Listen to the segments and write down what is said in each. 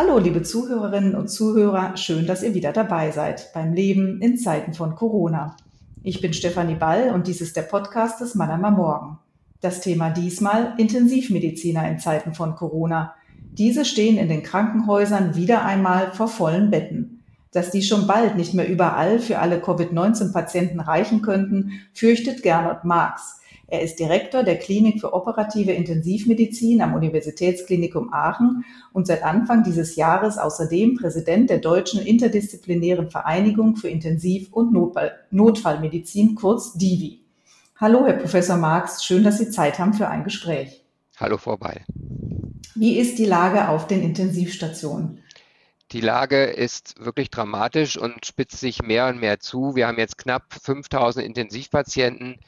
Hallo, liebe Zuhörerinnen und Zuhörer, schön, dass ihr wieder dabei seid beim Leben in Zeiten von Corona. Ich bin Stefanie Ball und dies ist der Podcast des Mannheimer Morgen. Das Thema diesmal Intensivmediziner in Zeiten von Corona. Diese stehen in den Krankenhäusern wieder einmal vor vollen Betten. Dass die schon bald nicht mehr überall für alle Covid-19-Patienten reichen könnten, fürchtet Gernot Marx. Er ist Direktor der Klinik für operative Intensivmedizin am Universitätsklinikum Aachen und seit Anfang dieses Jahres außerdem Präsident der Deutschen Interdisziplinären Vereinigung für Intensiv- und Notfallmedizin, kurz DIVI. Hallo, Herr Professor Marx, schön, dass Sie Zeit haben für ein Gespräch. Hallo, Beil. Wie ist die Lage auf den Intensivstationen? Die Lage ist wirklich dramatisch und spitzt sich mehr und mehr zu. Wir haben jetzt knapp 5000 Intensivpatienten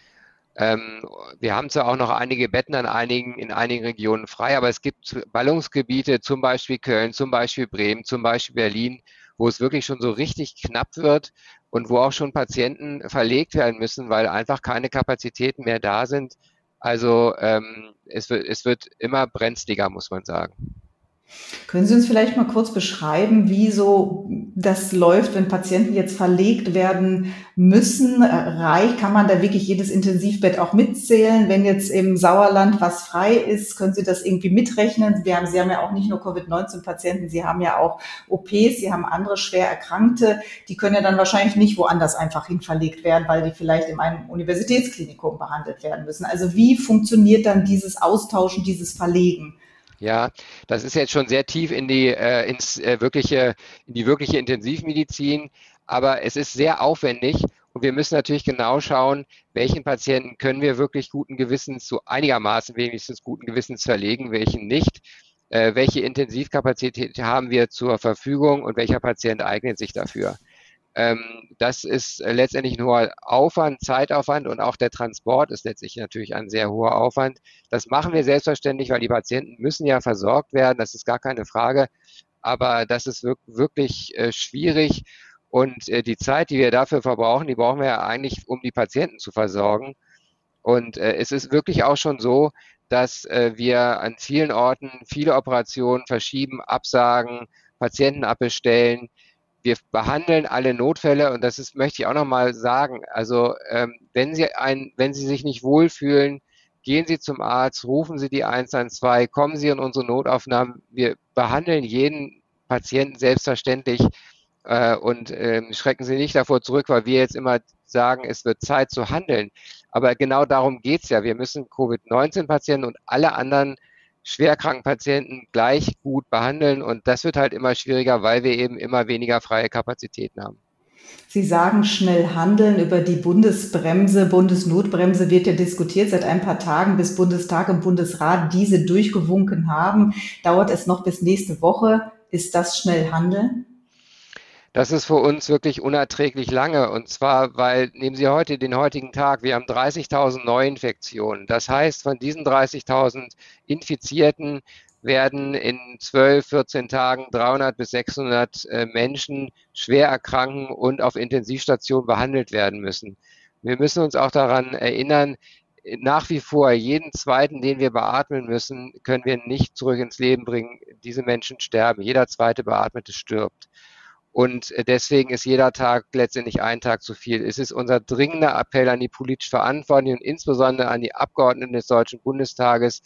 ähm, wir haben zwar auch noch einige Betten an einigen, in einigen Regionen frei, aber es gibt Ballungsgebiete, zum Beispiel Köln, zum Beispiel Bremen, zum Beispiel Berlin, wo es wirklich schon so richtig knapp wird und wo auch schon Patienten verlegt werden müssen, weil einfach keine Kapazitäten mehr da sind. Also ähm, es, wird, es wird immer brenzliger, muss man sagen. Können Sie uns vielleicht mal kurz beschreiben, wie so das läuft, wenn Patienten jetzt verlegt werden müssen? Reich, kann man da wirklich jedes Intensivbett auch mitzählen? Wenn jetzt im Sauerland was frei ist, können Sie das irgendwie mitrechnen? Wir haben, Sie haben ja auch nicht nur Covid-19-Patienten, Sie haben ja auch OPs, Sie haben andere schwer Erkrankte. Die können ja dann wahrscheinlich nicht woanders einfach hin verlegt werden, weil die vielleicht in einem Universitätsklinikum behandelt werden müssen. Also wie funktioniert dann dieses Austauschen, dieses Verlegen? Ja, das ist jetzt schon sehr tief in die, äh, ins, äh, wirkliche, in die wirkliche Intensivmedizin, aber es ist sehr aufwendig und wir müssen natürlich genau schauen, welchen Patienten können wir wirklich guten Gewissens, so einigermaßen wenigstens guten Gewissens verlegen, welchen nicht. Äh, welche Intensivkapazität haben wir zur Verfügung und welcher Patient eignet sich dafür? Ähm, das ist äh, letztendlich ein hoher Aufwand, Zeitaufwand und auch der Transport ist letztlich natürlich ein sehr hoher Aufwand. Das machen wir selbstverständlich, weil die Patienten müssen ja versorgt werden, das ist gar keine Frage. Aber das ist wirklich äh, schwierig und äh, die Zeit, die wir dafür verbrauchen, die brauchen wir ja eigentlich, um die Patienten zu versorgen. Und es ist wirklich auch schon so, dass wir an vielen Orten viele Operationen verschieben, absagen, Patienten abbestellen wir behandeln alle Notfälle und das ist, möchte ich auch nochmal sagen. Also ähm, wenn Sie ein, wenn Sie sich nicht wohlfühlen, gehen Sie zum Arzt, rufen Sie die 112, kommen Sie in unsere Notaufnahmen. Wir behandeln jeden Patienten selbstverständlich äh, und äh, schrecken Sie nicht davor zurück, weil wir jetzt immer sagen, es wird Zeit zu handeln. Aber genau darum geht's ja. Wir müssen Covid-19-Patienten und alle anderen schwerkranken Patienten gleich gut behandeln. Und das wird halt immer schwieriger, weil wir eben immer weniger freie Kapazitäten haben. Sie sagen schnell handeln über die Bundesbremse. Bundesnotbremse wird ja diskutiert seit ein paar Tagen, bis Bundestag und Bundesrat diese durchgewunken haben. Dauert es noch bis nächste Woche? Ist das schnell handeln? Das ist für uns wirklich unerträglich lange. Und zwar, weil, nehmen Sie heute den heutigen Tag, wir haben 30.000 Neuinfektionen. Das heißt, von diesen 30.000 Infizierten werden in 12, 14 Tagen 300 bis 600 äh, Menschen schwer erkranken und auf Intensivstation behandelt werden müssen. Wir müssen uns auch daran erinnern, nach wie vor jeden zweiten, den wir beatmen müssen, können wir nicht zurück ins Leben bringen. Diese Menschen sterben. Jeder zweite Beatmete stirbt. Und äh, deswegen ist jeder Tag letztendlich ein Tag zu viel. Es ist unser dringender Appell an die politisch Verantwortlichen und insbesondere an die Abgeordneten des Deutschen Bundestages,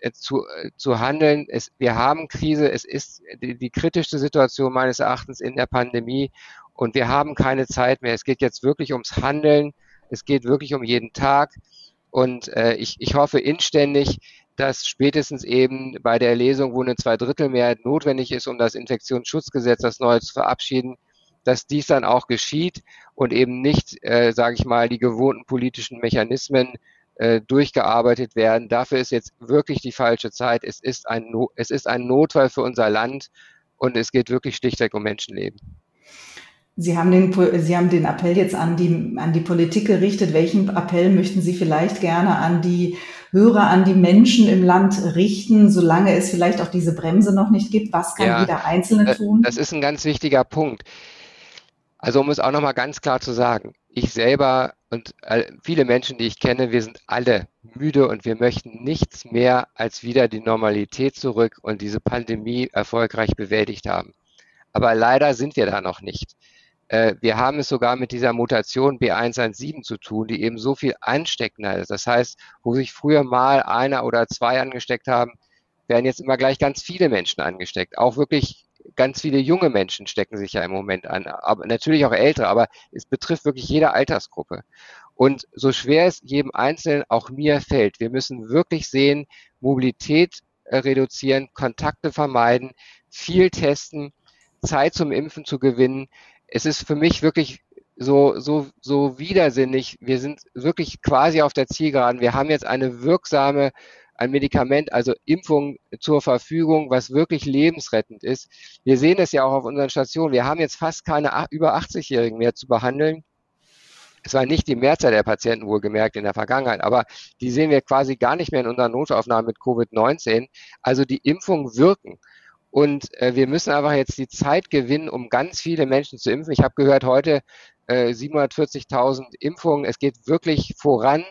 äh, zu, äh, zu handeln. Es, wir haben Krise. Es ist die, die kritischste Situation meines Erachtens in der Pandemie und wir haben keine Zeit mehr. Es geht jetzt wirklich ums Handeln. Es geht wirklich um jeden Tag. Und äh, ich, ich hoffe inständig, dass spätestens eben bei der Lesung, wo eine Zweidrittelmehrheit notwendig ist, um das Infektionsschutzgesetz, das neue zu verabschieden, dass dies dann auch geschieht und eben nicht, äh, sage ich mal, die gewohnten politischen Mechanismen äh, durchgearbeitet werden. Dafür ist jetzt wirklich die falsche Zeit. Es ist ein, no es ist ein Notfall für unser Land und es geht wirklich schlichtweg um Menschenleben. Sie haben, den, Sie haben den Appell jetzt an die, an die Politik gerichtet. Welchen Appell möchten Sie vielleicht gerne an die Hörer, an die Menschen im Land richten, solange es vielleicht auch diese Bremse noch nicht gibt? Was kann ja, jeder Einzelne tun? Das ist ein ganz wichtiger Punkt. Also um es auch nochmal ganz klar zu sagen, ich selber und viele Menschen, die ich kenne, wir sind alle müde und wir möchten nichts mehr als wieder die Normalität zurück und diese Pandemie erfolgreich bewältigt haben. Aber leider sind wir da noch nicht. Äh, wir haben es sogar mit dieser Mutation B117 zu tun, die eben so viel ansteckender ist. Das heißt, wo sich früher mal einer oder zwei angesteckt haben, werden jetzt immer gleich ganz viele Menschen angesteckt. Auch wirklich ganz viele junge Menschen stecken sich ja im Moment an, aber natürlich auch ältere, aber es betrifft wirklich jede Altersgruppe. Und so schwer es jedem Einzelnen, auch mir fällt, wir müssen wirklich sehen, Mobilität äh, reduzieren, Kontakte vermeiden, viel testen, Zeit zum Impfen zu gewinnen. Es ist für mich wirklich so, so, so widersinnig. Wir sind wirklich quasi auf der Zielgeraden. Wir haben jetzt eine wirksame ein Medikament, also Impfung zur Verfügung, was wirklich lebensrettend ist. Wir sehen es ja auch auf unseren Stationen. Wir haben jetzt fast keine über 80-Jährigen mehr zu behandeln. Es war nicht die Mehrzahl der Patienten wohlgemerkt in der Vergangenheit, aber die sehen wir quasi gar nicht mehr in unseren Notaufnahmen mit Covid-19. Also die Impfungen wirken. Und äh, wir müssen einfach jetzt die Zeit gewinnen, um ganz viele Menschen zu impfen. Ich habe gehört heute äh, 740.000 Impfungen. Es geht wirklich voran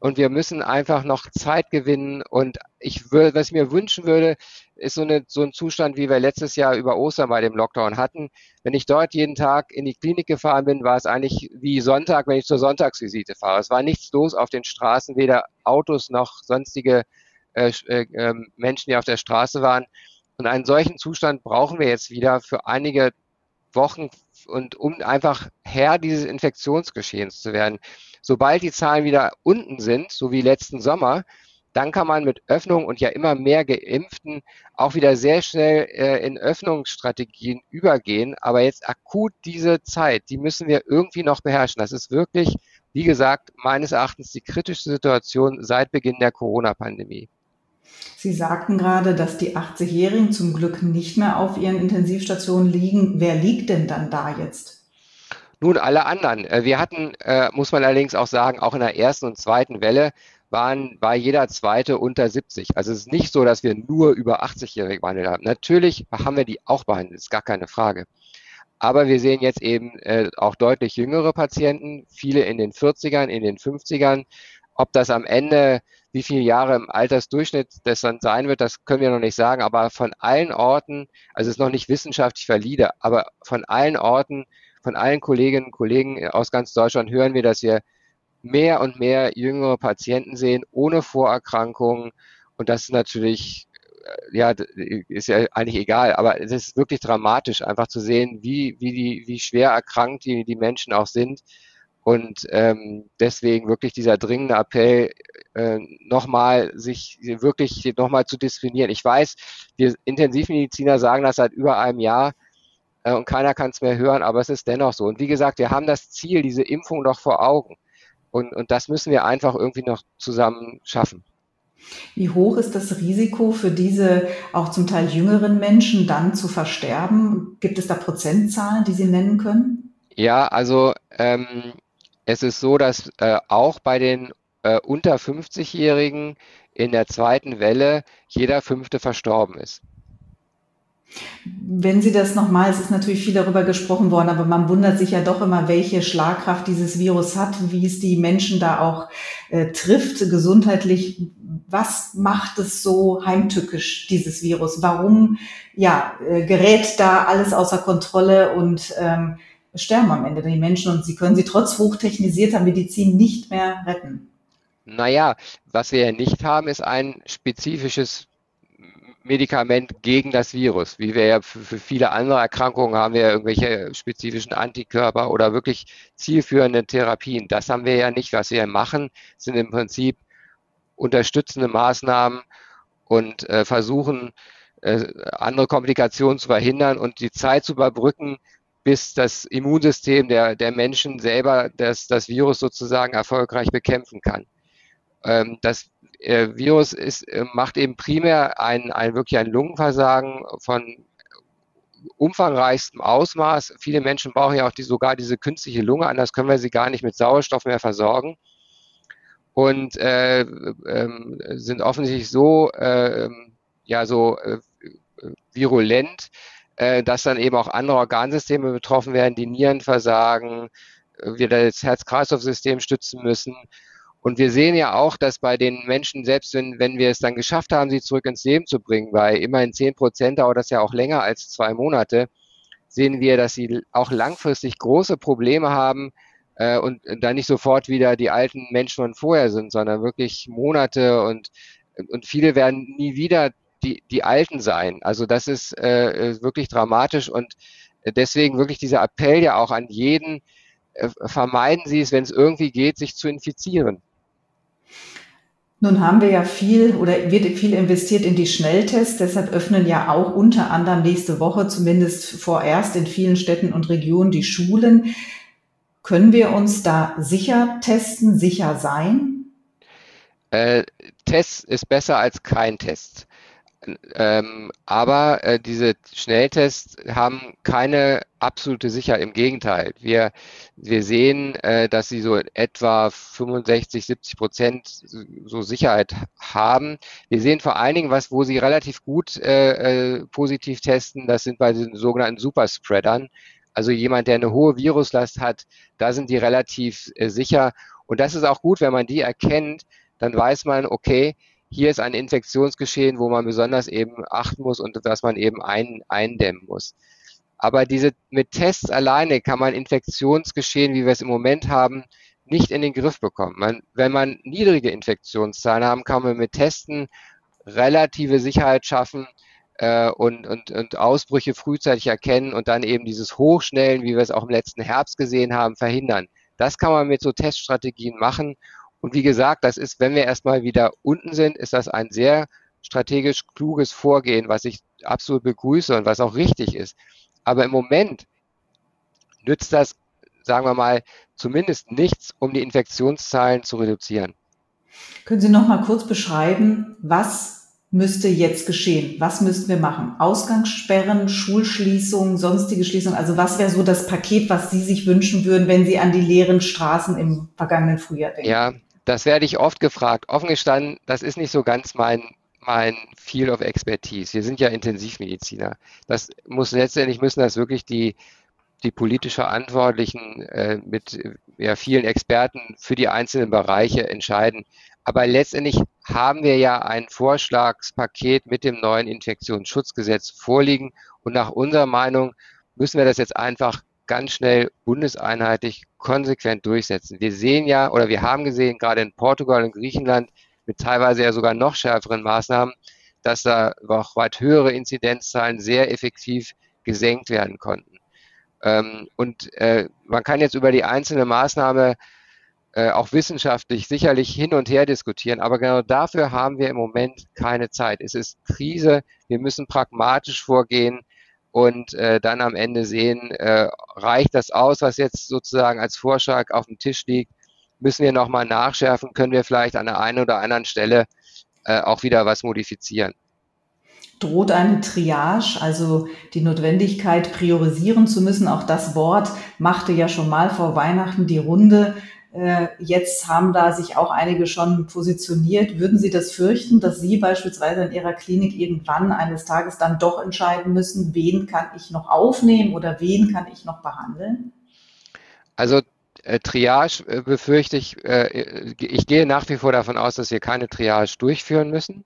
und wir müssen einfach noch Zeit gewinnen. Und ich würde, was ich mir wünschen würde, ist so, eine, so ein Zustand, wie wir letztes Jahr über Ostern bei dem Lockdown hatten. Wenn ich dort jeden Tag in die Klinik gefahren bin, war es eigentlich wie Sonntag, wenn ich zur Sonntagsvisite fahre. Es war nichts los auf den Straßen, weder Autos noch sonstige äh, äh, ähm, Menschen, die auf der Straße waren. Und einen solchen Zustand brauchen wir jetzt wieder für einige Wochen und um einfach Herr dieses Infektionsgeschehens zu werden. Sobald die Zahlen wieder unten sind, so wie letzten Sommer, dann kann man mit Öffnung und ja immer mehr Geimpften auch wieder sehr schnell äh, in Öffnungsstrategien übergehen. Aber jetzt akut diese Zeit, die müssen wir irgendwie noch beherrschen. Das ist wirklich, wie gesagt, meines Erachtens die kritischste Situation seit Beginn der Corona-Pandemie. Sie sagten gerade, dass die 80-Jährigen zum Glück nicht mehr auf ihren Intensivstationen liegen. Wer liegt denn dann da jetzt? Nun, alle anderen. Äh, wir hatten, äh, muss man allerdings auch sagen, auch in der ersten und zweiten Welle waren, war jeder zweite unter 70. Also es ist nicht so, dass wir nur über 80-Jährige behandelt haben. Natürlich haben wir die auch behandelt, ist gar keine Frage. Aber wir sehen jetzt eben äh, auch deutlich jüngere Patienten, viele in den 40ern, in den 50ern. Ob das am Ende, wie viele Jahre im Altersdurchschnitt das dann sein wird, das können wir noch nicht sagen. Aber von allen Orten, also es ist noch nicht wissenschaftlich valide, aber von allen Orten von allen Kolleginnen und Kollegen aus ganz Deutschland hören wir, dass wir mehr und mehr jüngere Patienten sehen ohne Vorerkrankungen. Und das ist natürlich, äh, ja, ist ja eigentlich egal, aber es ist wirklich dramatisch, einfach zu sehen, wie, wie, die, wie schwer erkrankt die, die Menschen auch sind. Und ähm, deswegen wirklich dieser dringende Appell, äh, nochmal sich wirklich nochmal zu disziplinieren. Ich weiß, wir Intensivmediziner sagen das seit über einem Jahr, äh, und keiner kann es mehr hören, aber es ist dennoch so. Und wie gesagt, wir haben das Ziel, diese Impfung noch vor Augen. Und, und das müssen wir einfach irgendwie noch zusammen schaffen. Wie hoch ist das Risiko für diese auch zum Teil jüngeren Menschen dann zu versterben? Gibt es da Prozentzahlen, die Sie nennen können? Ja, also ähm, es ist so, dass äh, auch bei den äh, unter 50-Jährigen in der zweiten Welle jeder fünfte verstorben ist. Wenn Sie das nochmal, es ist natürlich viel darüber gesprochen worden, aber man wundert sich ja doch immer, welche Schlagkraft dieses Virus hat, wie es die Menschen da auch äh, trifft, gesundheitlich. Was macht es so heimtückisch, dieses Virus? Warum ja, äh, gerät da alles außer Kontrolle und ähm, sterben am Ende die Menschen und sie können sie trotz hochtechnisierter Medizin nicht mehr retten? Naja, was wir ja nicht haben, ist ein spezifisches Medikament gegen das Virus. Wie wir ja für, für, viele andere Erkrankungen haben wir ja irgendwelche spezifischen Antikörper oder wirklich zielführende Therapien. Das haben wir ja nicht. Was wir machen, sind im Prinzip unterstützende Maßnahmen und äh, versuchen, äh, andere Komplikationen zu verhindern und die Zeit zu überbrücken, bis das Immunsystem der, der Menschen selber das, das Virus sozusagen erfolgreich bekämpfen kann. Ähm, das äh, Virus ist, äh, macht eben primär ein, ein wirklich ein Lungenversagen von umfangreichstem Ausmaß. Viele Menschen brauchen ja auch die, sogar diese künstliche Lunge, anders können wir sie gar nicht mit Sauerstoff mehr versorgen. Und äh, ähm, sind offensichtlich so, äh, ja, so äh, virulent, äh, dass dann eben auch andere Organsysteme betroffen werden, die Nieren versagen, wir das Herz-Kreislauf-System stützen müssen. Und wir sehen ja auch, dass bei den Menschen, selbst wenn, wenn wir es dann geschafft haben, sie zurück ins Leben zu bringen, weil immerhin zehn Prozent dauert das ja auch länger als zwei Monate, sehen wir, dass sie auch langfristig große Probleme haben äh, und dann nicht sofort wieder die alten Menschen von vorher sind, sondern wirklich Monate und, und viele werden nie wieder die, die Alten sein. Also das ist äh, wirklich dramatisch und deswegen wirklich dieser Appell ja auch an jeden, äh, vermeiden Sie es, wenn es irgendwie geht, sich zu infizieren. Nun haben wir ja viel oder wird viel investiert in die Schnelltests. Deshalb öffnen ja auch unter anderem nächste Woche zumindest vorerst in vielen Städten und Regionen die Schulen. Können wir uns da sicher testen, sicher sein? Äh, Test ist besser als kein Test. Ähm, aber äh, diese Schnelltests haben keine absolute Sicherheit. Im Gegenteil, wir, wir sehen, äh, dass sie so etwa 65, 70 Prozent so Sicherheit haben. Wir sehen vor allen Dingen, was, wo sie relativ gut äh, äh, positiv testen, das sind bei den sogenannten Superspreadern. Also jemand, der eine hohe Viruslast hat, da sind die relativ äh, sicher. Und das ist auch gut, wenn man die erkennt, dann weiß man, okay, hier ist ein Infektionsgeschehen, wo man besonders eben achten muss und das man eben ein, eindämmen muss. Aber diese, mit Tests alleine kann man Infektionsgeschehen, wie wir es im Moment haben, nicht in den Griff bekommen. Man, wenn man niedrige Infektionszahlen haben, kann man mit Testen relative Sicherheit schaffen äh, und, und, und Ausbrüche frühzeitig erkennen und dann eben dieses Hochschnellen, wie wir es auch im letzten Herbst gesehen haben, verhindern. Das kann man mit so Teststrategien machen und wie gesagt, das ist, wenn wir erstmal wieder unten sind, ist das ein sehr strategisch kluges Vorgehen, was ich absolut begrüße und was auch richtig ist. Aber im Moment nützt das, sagen wir mal, zumindest nichts, um die Infektionszahlen zu reduzieren. Können Sie noch mal kurz beschreiben, was müsste jetzt geschehen? Was müssten wir machen? Ausgangssperren, Schulschließungen, sonstige Schließungen? Also was wäre so das Paket, was Sie sich wünschen würden, wenn Sie an die leeren Straßen im vergangenen Frühjahr denken? Ja, das werde ich oft gefragt. Offen gestanden, das ist nicht so ganz mein, mein Field of Expertise. Wir sind ja Intensivmediziner. Das muss letztendlich müssen das wirklich die, die politisch Verantwortlichen äh, mit ja, vielen Experten für die einzelnen Bereiche entscheiden. Aber letztendlich haben wir ja ein Vorschlagspaket mit dem neuen Infektionsschutzgesetz vorliegen. Und nach unserer Meinung müssen wir das jetzt einfach ganz schnell bundeseinheitlich konsequent durchsetzen. Wir sehen ja oder wir haben gesehen, gerade in Portugal und Griechenland mit teilweise ja sogar noch schärferen Maßnahmen, dass da auch weit höhere Inzidenzzahlen sehr effektiv gesenkt werden konnten. Ähm, und äh, man kann jetzt über die einzelne Maßnahme äh, auch wissenschaftlich sicherlich hin und her diskutieren, aber genau dafür haben wir im Moment keine Zeit. Es ist Krise, wir müssen pragmatisch vorgehen und äh, dann am Ende sehen, äh, reicht das aus, was jetzt sozusagen als Vorschlag auf dem Tisch liegt? Müssen wir nochmal nachschärfen? Können wir vielleicht an der einen oder anderen Stelle äh, auch wieder was modifizieren? Droht eine Triage, also die Notwendigkeit, priorisieren zu müssen? Auch das Wort machte ja schon mal vor Weihnachten die Runde. Äh, jetzt haben da sich auch einige schon positioniert. Würden Sie das fürchten, dass Sie beispielsweise in Ihrer Klinik irgendwann eines Tages dann doch entscheiden müssen, wen kann ich noch aufnehmen oder wen kann ich noch behandeln? Also äh, Triage äh, befürchte ich, äh, ich gehe nach wie vor davon aus, dass wir keine Triage durchführen müssen,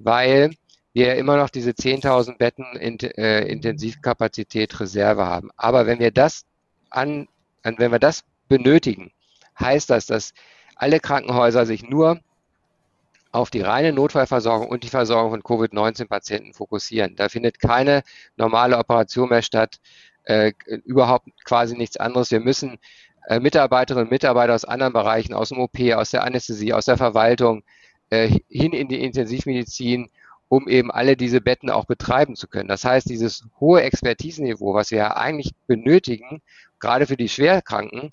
weil wir immer noch diese 10.000 Betten in, äh, Intensivkapazität Reserve haben. Aber wenn wir das an, wenn wir das benötigen, heißt das, dass alle Krankenhäuser sich nur auf die reine Notfallversorgung und die Versorgung von Covid-19-Patienten fokussieren. Da findet keine normale Operation mehr statt, äh, überhaupt quasi nichts anderes. Wir müssen äh, Mitarbeiterinnen und Mitarbeiter aus anderen Bereichen, aus dem OP, aus der Anästhesie, aus der Verwaltung äh, hin in die Intensivmedizin, um eben alle diese Betten auch betreiben zu können. Das heißt, dieses hohe Expertisenniveau, was wir ja eigentlich benötigen, gerade für die Schwerkranken,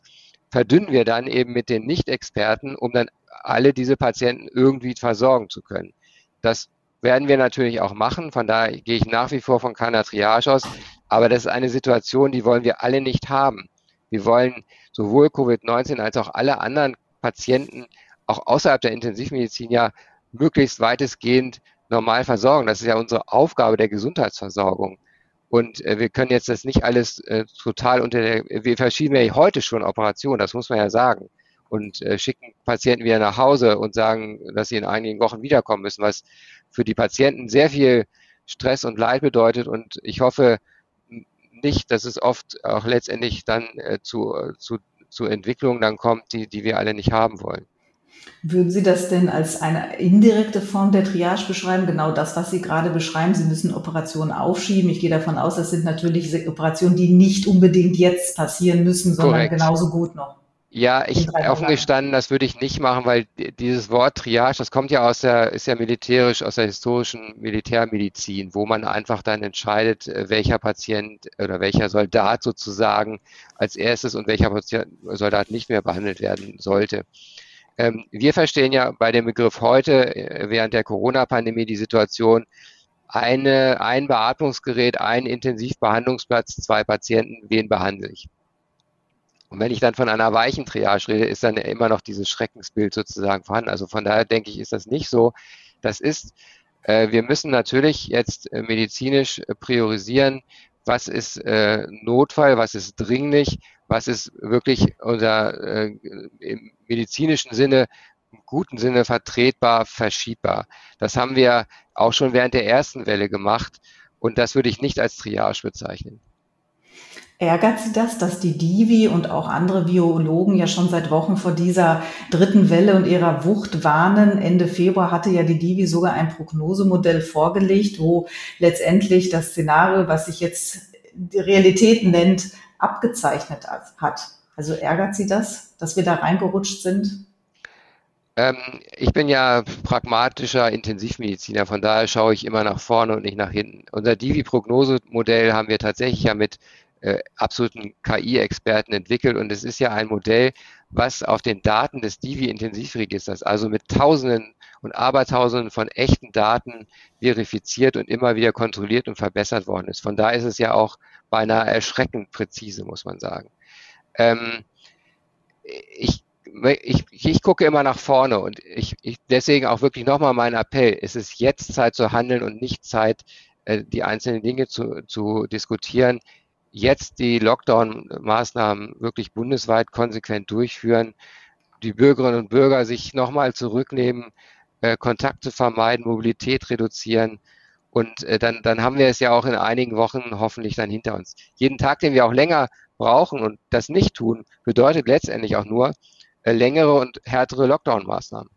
verdünnen wir dann eben mit den Nicht-Experten, um dann alle diese Patienten irgendwie versorgen zu können. Das werden wir natürlich auch machen. Von daher gehe ich nach wie vor von keiner Triage aus. Aber das ist eine Situation, die wollen wir alle nicht haben. Wir wollen sowohl Covid-19 als auch alle anderen Patienten auch außerhalb der Intensivmedizin ja möglichst weitestgehend normal versorgen. Das ist ja unsere Aufgabe der Gesundheitsversorgung. Und äh, wir können jetzt das nicht alles äh, total unter der, wir verschieben ja heute schon Operationen, das muss man ja sagen. Und äh, schicken Patienten wieder nach Hause und sagen, dass sie in einigen Wochen wiederkommen müssen, was für die Patienten sehr viel Stress und Leid bedeutet. Und ich hoffe nicht, dass es oft auch letztendlich dann äh, zu, zu, zu Entwicklungen dann kommt, die, die wir alle nicht haben wollen. Würden Sie das denn als eine indirekte Form der Triage beschreiben? Genau das, was Sie gerade beschreiben. Sie müssen Operationen aufschieben. Ich gehe davon aus, das sind natürlich Operationen, die nicht unbedingt jetzt passieren müssen, sondern Korrekt. genauso gut noch. Ja, ich offen gestanden, das würde ich nicht machen, weil dieses Wort Triage, das kommt ja aus der, ist ja militärisch, aus der historischen Militärmedizin, wo man einfach dann entscheidet, äh, welcher Patient oder welcher Soldat sozusagen als erstes und welcher Soldat nicht mehr behandelt werden sollte. Ähm, wir verstehen ja bei dem Begriff heute äh, während der Corona-Pandemie die Situation, eine, ein Beatmungsgerät, ein Intensivbehandlungsplatz, zwei Patienten, wen behandle ich? Und wenn ich dann von einer weichen Triage rede, ist dann immer noch dieses Schreckensbild sozusagen vorhanden. Also von daher denke ich, ist das nicht so. Das ist, äh, wir müssen natürlich jetzt äh, medizinisch äh, priorisieren, was ist äh, Notfall, was ist dringlich, was ist wirklich unter äh, im medizinischen Sinne, im guten Sinne vertretbar, verschiebbar. Das haben wir auch schon während der ersten Welle gemacht und das würde ich nicht als Triage bezeichnen. Ärgert Sie das, dass die Divi und auch andere Biologen ja schon seit Wochen vor dieser dritten Welle und ihrer Wucht warnen? Ende Februar hatte ja die Divi sogar ein Prognosemodell vorgelegt, wo letztendlich das Szenario, was sich jetzt die Realität nennt, abgezeichnet hat. Also ärgert Sie das, dass wir da reingerutscht sind? Ähm, ich bin ja pragmatischer Intensivmediziner, von daher schaue ich immer nach vorne und nicht nach hinten. Unser Divi-Prognosemodell haben wir tatsächlich ja mit äh, absoluten KI-Experten entwickelt. Und es ist ja ein Modell, was auf den Daten des Divi-Intensivregisters, also mit Tausenden und Abertausenden von echten Daten verifiziert und immer wieder kontrolliert und verbessert worden ist. Von da ist es ja auch beinahe erschreckend präzise, muss man sagen. Ähm, ich, ich, ich gucke immer nach vorne und ich, ich deswegen auch wirklich nochmal mein Appell. Es ist jetzt Zeit zu handeln und nicht Zeit, äh, die einzelnen Dinge zu, zu diskutieren jetzt die Lockdown-Maßnahmen wirklich bundesweit konsequent durchführen, die Bürgerinnen und Bürger sich nochmal zurücknehmen, äh, Kontakte vermeiden, Mobilität reduzieren. Und äh, dann, dann haben wir es ja auch in einigen Wochen hoffentlich dann hinter uns. Jeden Tag, den wir auch länger brauchen und das nicht tun, bedeutet letztendlich auch nur äh, längere und härtere Lockdown-Maßnahmen.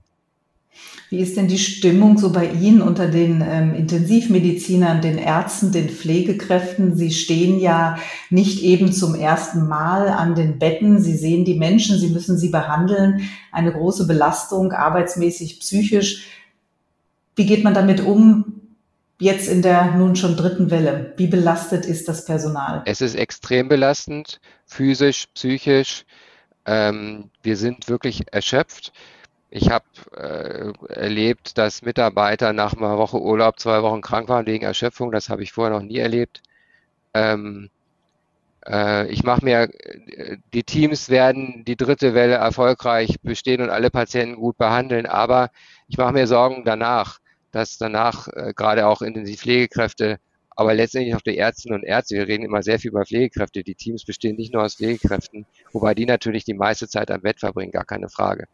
Wie ist denn die Stimmung so bei Ihnen unter den ähm, Intensivmedizinern, den Ärzten, den Pflegekräften? Sie stehen ja nicht eben zum ersten Mal an den Betten. Sie sehen die Menschen, Sie müssen sie behandeln. Eine große Belastung, arbeitsmäßig, psychisch. Wie geht man damit um? Jetzt in der nun schon dritten Welle. Wie belastet ist das Personal? Es ist extrem belastend, physisch, psychisch. Ähm, wir sind wirklich erschöpft. Ich habe äh, erlebt, dass Mitarbeiter nach einer Woche Urlaub zwei Wochen krank waren wegen Erschöpfung. Das habe ich vorher noch nie erlebt. Ähm, äh, ich mache mir, äh, die Teams werden die dritte Welle erfolgreich bestehen und alle Patienten gut behandeln, aber ich mache mir Sorgen danach, dass danach äh, gerade auch Intensivpflegekräfte, aber letztendlich auch die Ärztinnen und Ärzte, wir reden immer sehr viel über Pflegekräfte, die Teams bestehen nicht nur aus Pflegekräften, wobei die natürlich die meiste Zeit am Bett verbringen, gar keine Frage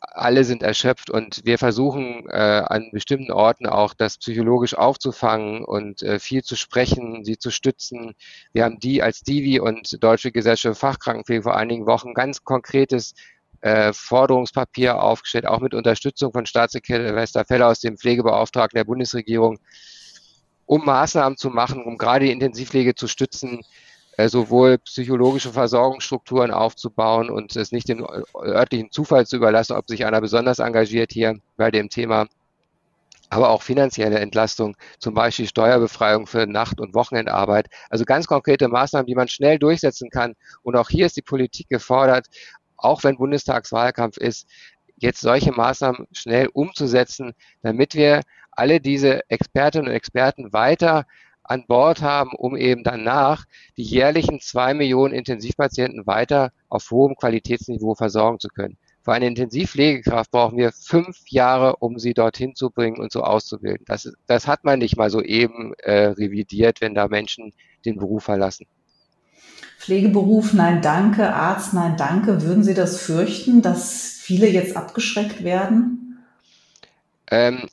alle sind erschöpft und wir versuchen äh, an bestimmten Orten auch das psychologisch aufzufangen und äh, viel zu sprechen, sie zu stützen. Wir haben die als Divi und Deutsche Gesellschaft Fachkrankenpflege vor einigen Wochen ganz konkretes äh, Forderungspapier aufgestellt, auch mit Unterstützung von Staatssekretär Westerfeller aus dem Pflegebeauftragten der Bundesregierung, um Maßnahmen zu machen, um gerade die Intensivpflege zu stützen, sowohl psychologische Versorgungsstrukturen aufzubauen und es nicht dem örtlichen Zufall zu überlassen, ob sich einer besonders engagiert hier bei dem Thema, aber auch finanzielle Entlastung, zum Beispiel Steuerbefreiung für Nacht- und Wochenendarbeit. Also ganz konkrete Maßnahmen, die man schnell durchsetzen kann. Und auch hier ist die Politik gefordert, auch wenn Bundestagswahlkampf ist, jetzt solche Maßnahmen schnell umzusetzen, damit wir alle diese Expertinnen und Experten weiter an Bord haben, um eben danach die jährlichen zwei Millionen Intensivpatienten weiter auf hohem Qualitätsniveau versorgen zu können. Für eine Intensivpflegekraft brauchen wir fünf Jahre, um sie dorthin zu bringen und so auszubilden. Das, das hat man nicht mal so eben äh, revidiert, wenn da Menschen den Beruf verlassen. Pflegeberuf, nein, danke, Arzt, nein, danke. Würden Sie das fürchten, dass viele jetzt abgeschreckt werden? Ähm,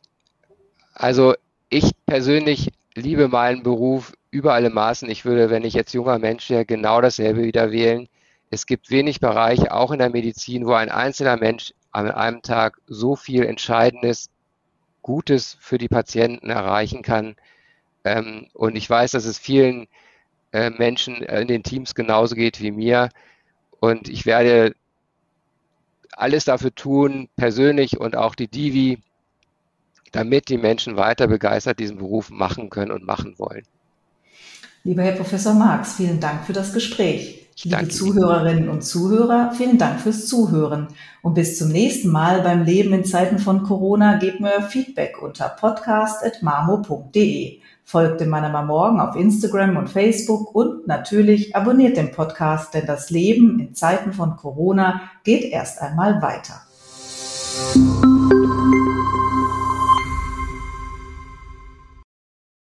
also ich persönlich liebe meinen Beruf über alle Maßen. Ich würde, wenn ich jetzt junger Mensch wäre, genau dasselbe wieder wählen. Es gibt wenig Bereiche, auch in der Medizin, wo ein einzelner Mensch an einem Tag so viel Entscheidendes, Gutes für die Patienten erreichen kann. Ähm, und ich weiß, dass es vielen äh, Menschen in den Teams genauso geht wie mir. Und ich werde alles dafür tun, persönlich und auch die Divi, damit die Menschen weiter begeistert diesen Beruf machen können und machen wollen. Lieber Herr Professor Marx, vielen Dank für das Gespräch. Liebe Zuhörerinnen und Zuhörer, vielen Dank fürs Zuhören. Und bis zum nächsten Mal beim Leben in Zeiten von Corona gebt mir Feedback unter podcast.marmo.de. Folgt dem Manama Morgen auf Instagram und Facebook und natürlich abonniert den Podcast, denn das Leben in Zeiten von Corona geht erst einmal weiter.